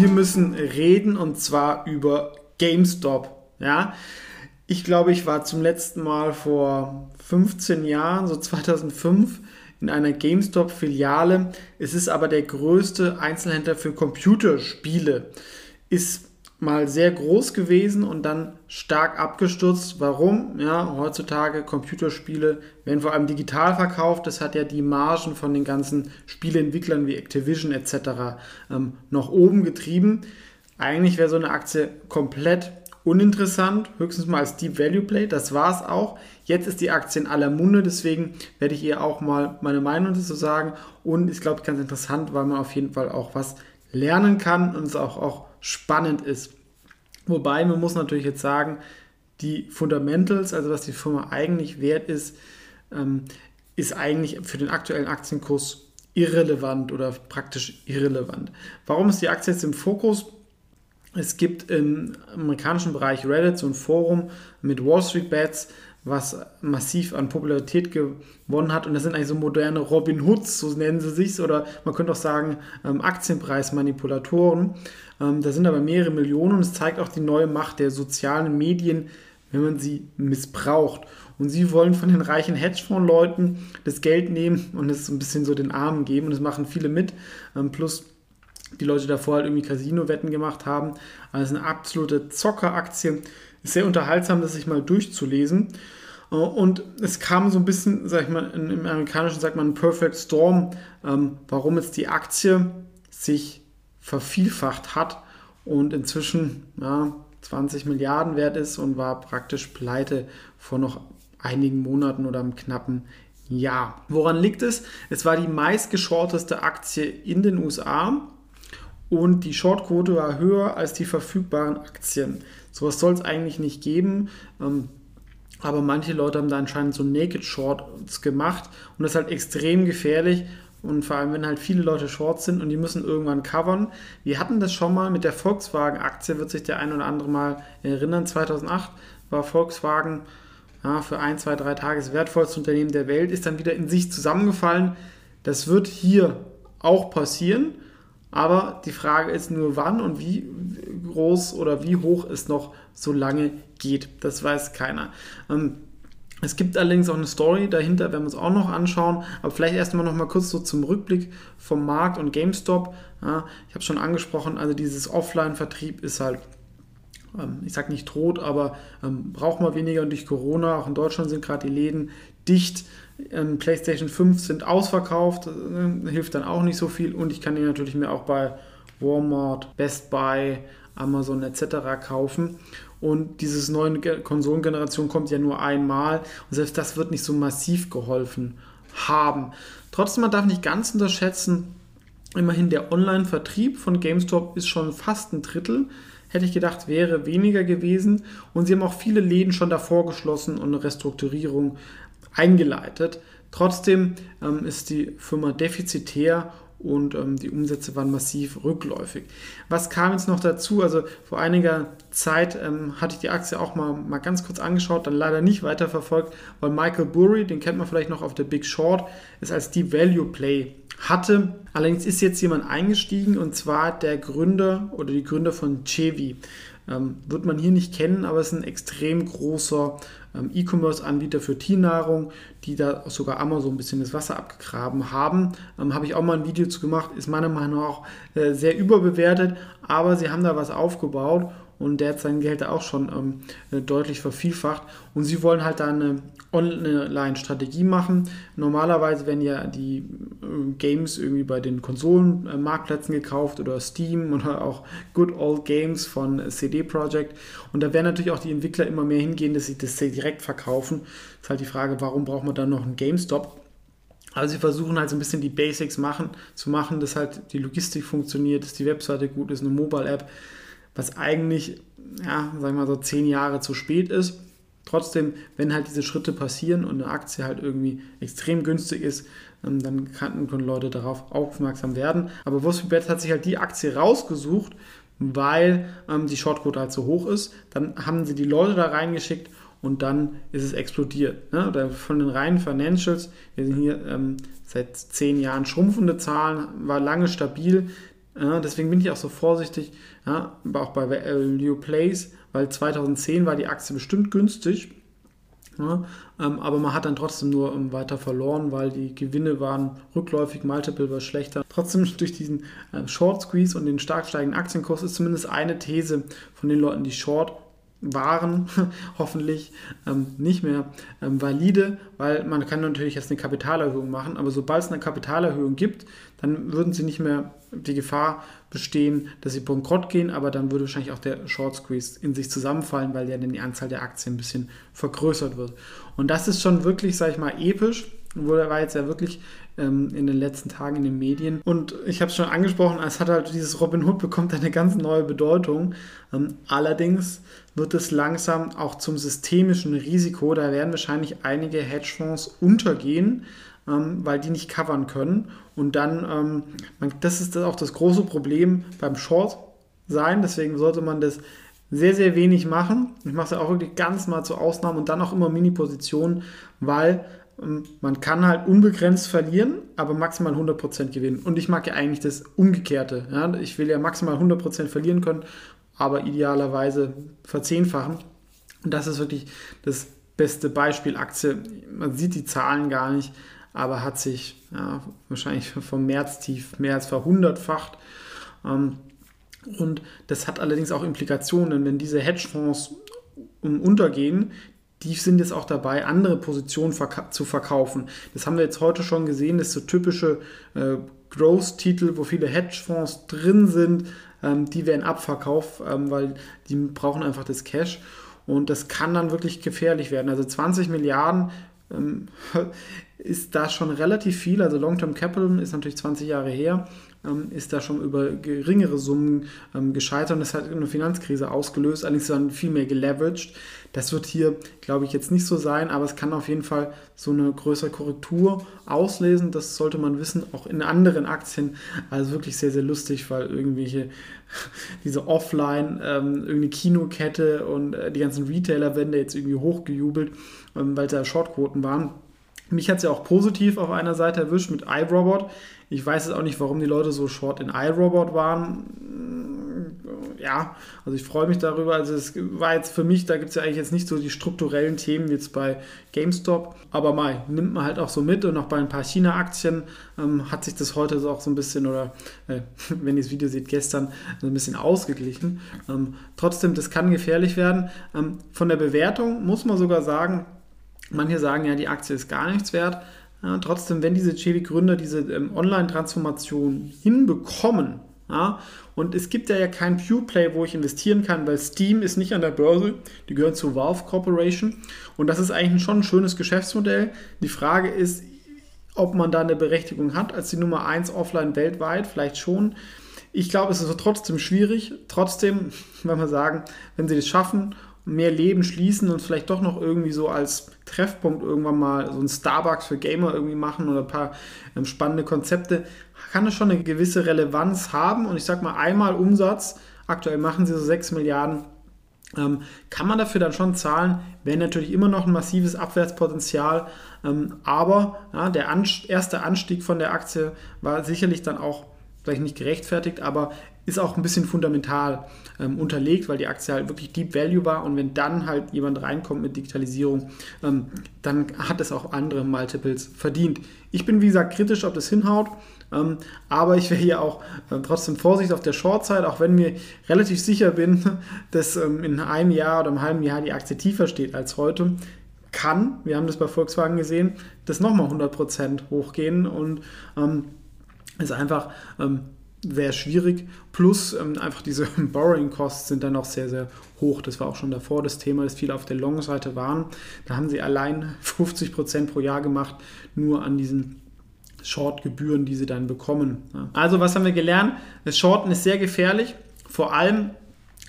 Wir müssen reden und zwar über GameStop. Ja, ich glaube, ich war zum letzten Mal vor 15 Jahren, so 2005, in einer GameStop-Filiale. Es ist aber der größte Einzelhändler für Computerspiele. Ist mal sehr groß gewesen und dann stark abgestürzt. Warum? Ja, heutzutage Computerspiele werden vor allem digital verkauft. Das hat ja die Margen von den ganzen Spieleentwicklern wie Activision etc. Ähm, noch oben getrieben. Eigentlich wäre so eine Aktie komplett uninteressant, höchstens mal als Deep Value Play. Das war es auch. Jetzt ist die Aktie in aller Munde, deswegen werde ich ihr auch mal meine Meinung dazu sagen. Und ich glaube, ganz interessant, weil man auf jeden Fall auch was lernen kann und es auch, auch spannend ist. Wobei man muss natürlich jetzt sagen, die Fundamentals, also was die Firma eigentlich wert ist, ähm, ist eigentlich für den aktuellen Aktienkurs irrelevant oder praktisch irrelevant. Warum ist die Aktie jetzt im Fokus? Es gibt im amerikanischen Bereich Reddit so ein Forum mit Wall Street Bets, was massiv an Popularität gewonnen hat. Und das sind eigentlich so moderne Robin Hoods, so nennen sie sich, oder man könnte auch sagen ähm, Aktienpreismanipulatoren. Ähm, da sind aber mehrere Millionen und es zeigt auch die neue Macht der sozialen Medien, wenn man sie missbraucht. Und sie wollen von den reichen Hedgefonds-Leuten das Geld nehmen und es ein bisschen so den Armen geben. Und das machen viele mit. Ähm, plus die Leute davor halt irgendwie Casino-Wetten gemacht haben. Also eine absolute Zockeraktie. Ist sehr unterhaltsam, das sich mal durchzulesen. Äh, und es kam so ein bisschen, sag ich mal, im Amerikanischen sagt man Perfect Storm, ähm, warum jetzt die Aktie sich vervielfacht hat und inzwischen ja, 20 Milliarden wert ist und war praktisch pleite vor noch einigen Monaten oder einem knappen Jahr. Woran liegt es? Es war die meistgeschorteste Aktie in den USA und die Shortquote war höher als die verfügbaren Aktien. Sowas soll es eigentlich nicht geben. Ähm, aber manche Leute haben da anscheinend so Naked Shorts gemacht und das ist halt extrem gefährlich. Und vor allem, wenn halt viele Leute Shorts sind und die müssen irgendwann covern. Wir hatten das schon mal mit der Volkswagen-Aktie, wird sich der ein oder andere mal erinnern. 2008 war Volkswagen ja, für ein, zwei, drei Tage das wertvollste Unternehmen der Welt, ist dann wieder in sich zusammengefallen. Das wird hier auch passieren. Aber die Frage ist nur, wann und wie groß oder wie hoch es noch so lange geht. Das weiß keiner. Ähm, es gibt allerdings auch eine Story dahinter, werden wir uns auch noch anschauen. Aber vielleicht erstmal noch mal kurz so zum Rückblick vom Markt und GameStop. Ja, ich habe schon angesprochen, also dieses Offline-Vertrieb ist halt, ähm, ich sage nicht tot, aber ähm, braucht man weniger und durch Corona, auch in Deutschland sind gerade die Läden dicht. Ähm, PlayStation 5 sind ausverkauft, äh, hilft dann auch nicht so viel. Und ich kann die natürlich mir auch bei Walmart, Best Buy, Amazon etc. kaufen. Und diese neue Konsolengeneration kommt ja nur einmal. Und selbst das wird nicht so massiv geholfen haben. Trotzdem, man darf nicht ganz unterschätzen, immerhin der Online-Vertrieb von GameStop ist schon fast ein Drittel. Hätte ich gedacht, wäre weniger gewesen. Und sie haben auch viele Läden schon davor geschlossen und eine Restrukturierung eingeleitet. Trotzdem ähm, ist die Firma defizitär und ähm, die Umsätze waren massiv rückläufig. Was kam jetzt noch dazu? Also vor einiger Zeit ähm, hatte ich die Aktie auch mal, mal ganz kurz angeschaut, dann leider nicht weiterverfolgt, weil Michael Burry, den kennt man vielleicht noch auf der Big Short, ist als Deep Value Play hatte. Allerdings ist jetzt jemand eingestiegen und zwar der Gründer oder die Gründer von Chevy. Ähm, wird man hier nicht kennen, aber es ist ein extrem großer ähm, E-Commerce-Anbieter für Tiernahrung, die da sogar Amazon ein bisschen das Wasser abgegraben haben. Ähm, Habe ich auch mal ein Video zu gemacht, ist meiner Meinung nach auch äh, sehr überbewertet, aber sie haben da was aufgebaut und der hat sein Geld auch schon ähm, äh, deutlich vervielfacht. Und sie wollen halt da eine Online-Strategie machen. Normalerweise werden ja die äh, Games irgendwie bei den Konsolenmarktplätzen äh, gekauft oder Steam oder auch Good Old Games von CD Projekt. Und da werden natürlich auch die Entwickler immer mehr hingehen, dass sie das direkt verkaufen. Ist halt die Frage, warum braucht man dann noch einen GameStop? Aber sie versuchen halt so ein bisschen die Basics machen, zu machen, dass halt die Logistik funktioniert, dass die Webseite gut ist, eine Mobile-App, was eigentlich, ja, sagen wir mal so zehn Jahre zu spät ist. Trotzdem, wenn halt diese Schritte passieren und eine Aktie halt irgendwie extrem günstig ist, ähm, dann können Leute darauf aufmerksam werden. Aber WosFibet hat sich halt die Aktie rausgesucht, weil ähm, die Shortquote halt so hoch ist. Dann haben sie die Leute da reingeschickt und dann ist es explodiert. Ne? Von den reinen Financials, wir sind hier ähm, seit zehn Jahren schrumpfende Zahlen, war lange stabil. Ja, deswegen bin ich auch so vorsichtig, ja, auch bei Value Plays, weil 2010 war die Aktie bestimmt günstig. Ja, ähm, aber man hat dann trotzdem nur ähm, weiter verloren, weil die Gewinne waren rückläufig, Multiple war schlechter. Trotzdem durch diesen äh, Short Squeeze und den stark steigenden Aktienkurs ist zumindest eine These von den Leuten, die Short waren hoffentlich ähm, nicht mehr ähm, valide, weil man kann natürlich jetzt eine Kapitalerhöhung machen, aber sobald es eine Kapitalerhöhung gibt, dann würden sie nicht mehr die Gefahr bestehen, dass sie bankrott gehen, aber dann würde wahrscheinlich auch der Short Squeeze in sich zusammenfallen, weil ja dann die Anzahl der Aktien ein bisschen vergrößert wird. Und das ist schon wirklich, sag ich mal, episch, Wurde war jetzt ja wirklich ähm, in den letzten Tagen in den Medien. Und ich habe es schon angesprochen, es hat halt dieses Robin Hood bekommt eine ganz neue Bedeutung. Ähm, allerdings wird es langsam auch zum systemischen Risiko. Da werden wahrscheinlich einige Hedgefonds untergehen, ähm, weil die nicht covern können. Und dann, ähm, man, das ist auch das große Problem beim Short sein. Deswegen sollte man das sehr, sehr wenig machen. Ich mache es ja auch wirklich ganz mal zur Ausnahme und dann auch immer Mini-Positionen, weil ähm, man kann halt unbegrenzt verlieren, aber maximal 100% gewinnen. Und ich mag ja eigentlich das Umgekehrte. Ja? Ich will ja maximal 100% verlieren können, aber idealerweise verzehnfachen. Und das ist wirklich das beste Beispiel Aktie. Man sieht die Zahlen gar nicht, aber hat sich ja, wahrscheinlich vom Märztief mehr als verhundertfacht. Ähm, und das hat allerdings auch Implikationen, wenn diese Hedgefonds untergehen, die sind jetzt auch dabei, andere Positionen verka zu verkaufen. Das haben wir jetzt heute schon gesehen, das ist so typische äh, Growth-Titel, wo viele Hedgefonds drin sind, ähm, die werden abverkauft, ähm, weil die brauchen einfach das Cash. Und das kann dann wirklich gefährlich werden. Also 20 Milliarden ähm, ist da schon relativ viel. Also Long-Term Capital ist natürlich 20 Jahre her. Ähm, ist da schon über geringere Summen ähm, gescheitert und das hat eine Finanzkrise ausgelöst, allerdings dann viel mehr geleveraged. Das wird hier, glaube ich, jetzt nicht so sein, aber es kann auf jeden Fall so eine größere Korrektur auslesen. Das sollte man wissen, auch in anderen Aktien. Also wirklich sehr, sehr lustig, weil irgendwelche, diese Offline, ähm, irgendeine Kinokette und äh, die ganzen Retailer werden da jetzt irgendwie hochgejubelt, ähm, weil da Shortquoten waren. Mich hat es ja auch positiv auf einer Seite erwischt mit iRobot. Ich weiß jetzt auch nicht, warum die Leute so short in iRobot waren. Ja, also ich freue mich darüber. Also es war jetzt für mich, da gibt es ja eigentlich jetzt nicht so die strukturellen Themen wie jetzt bei GameStop. Aber mal, nimmt man halt auch so mit und auch bei ein paar China-Aktien ähm, hat sich das heute so auch so ein bisschen, oder äh, wenn ihr das Video seht, gestern so ein bisschen ausgeglichen. Ähm, trotzdem, das kann gefährlich werden. Ähm, von der Bewertung muss man sogar sagen, Manche sagen ja, die Aktie ist gar nichts wert. Ja, trotzdem, wenn diese Chevy-Gründer diese ähm, Online-Transformation hinbekommen, ja, und es gibt ja, ja kein Pure Play, wo ich investieren kann, weil Steam ist nicht an der Börse, die gehören zur Valve Corporation und das ist eigentlich schon ein schönes Geschäftsmodell. Die Frage ist, ob man da eine Berechtigung hat als die Nummer 1 offline weltweit, vielleicht schon. Ich glaube, es ist trotzdem schwierig. Trotzdem, wenn wir sagen, wenn sie das schaffen mehr Leben schließen und vielleicht doch noch irgendwie so als Treffpunkt irgendwann mal so ein Starbucks für Gamer irgendwie machen oder ein paar ähm, spannende Konzepte, kann es schon eine gewisse Relevanz haben. Und ich sag mal, einmal Umsatz, aktuell machen sie so 6 Milliarden, ähm, kann man dafür dann schon zahlen, wäre natürlich immer noch ein massives Abwärtspotenzial. Ähm, aber ja, der Anst erste Anstieg von der Aktie war sicherlich dann auch vielleicht nicht gerechtfertigt, aber ist auch ein bisschen fundamental ähm, unterlegt, weil die Aktie halt wirklich Deep Value war. Und wenn dann halt jemand reinkommt mit Digitalisierung, ähm, dann hat es auch andere Multiples verdient. Ich bin wie gesagt kritisch, ob das hinhaut, ähm, aber ich wäre hier auch äh, trotzdem Vorsicht auf der Short-Side, auch wenn mir relativ sicher bin, dass ähm, in einem Jahr oder einem halben Jahr die Aktie tiefer steht als heute. Kann, wir haben das bei Volkswagen gesehen, das nochmal 100% hochgehen. Und ähm, ist einfach ähm, sehr schwierig. Plus ähm, einfach diese Borrowing Costs sind dann auch sehr, sehr hoch. Das war auch schon davor das Thema, dass viele auf der Long-Seite waren. Da haben sie allein 50% pro Jahr gemacht, nur an diesen Short-Gebühren, die sie dann bekommen. Also was haben wir gelernt? Das Shorten ist sehr gefährlich, vor allem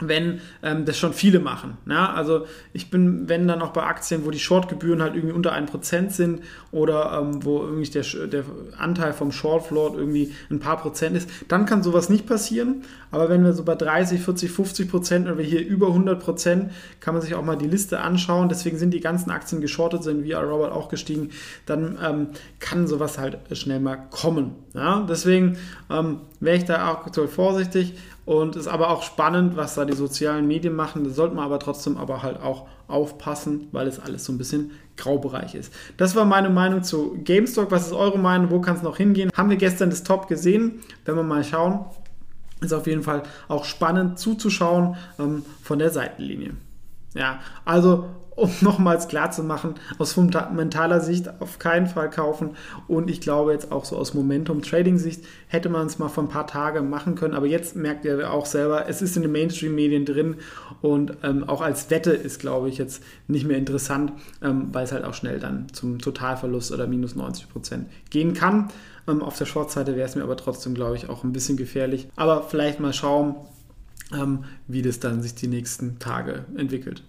wenn ähm, das schon viele machen. Ja? Also ich bin, wenn dann auch bei Aktien, wo die Shortgebühren halt irgendwie unter 1% sind oder ähm, wo irgendwie der, der Anteil vom Shortfloat irgendwie ein paar Prozent ist, dann kann sowas nicht passieren. Aber wenn wir so bei 30, 40, 50 Prozent oder hier über 100 Prozent, kann man sich auch mal die Liste anschauen. Deswegen sind die ganzen Aktien geschortet, sind wie Robert auch gestiegen. Dann ähm, kann sowas halt schnell mal kommen. Ja? Deswegen ähm, wäre ich da auch aktuell vorsichtig und ist aber auch spannend, was da die sozialen Medien machen. Da sollte man aber trotzdem aber halt auch aufpassen, weil es alles so ein bisschen Graubereich ist. Das war meine Meinung zu GameStop. Was ist eure Meinung? Wo kann es noch hingehen? Haben wir gestern das Top gesehen? Wenn wir mal schauen, ist auf jeden Fall auch spannend zuzuschauen ähm, von der Seitenlinie. Ja, also um nochmals klar zu machen, aus fundamentaler Sicht auf keinen Fall kaufen. Und ich glaube jetzt auch so aus Momentum-Trading-Sicht hätte man es mal vor ein paar Tagen machen können. Aber jetzt merkt ihr auch selber, es ist in den Mainstream-Medien drin und ähm, auch als Wette ist, glaube ich, jetzt nicht mehr interessant, ähm, weil es halt auch schnell dann zum Totalverlust oder minus 90 Prozent gehen kann. Ähm, auf der Short-Seite wäre es mir aber trotzdem, glaube ich, auch ein bisschen gefährlich. Aber vielleicht mal schauen, ähm, wie das dann sich die nächsten Tage entwickelt.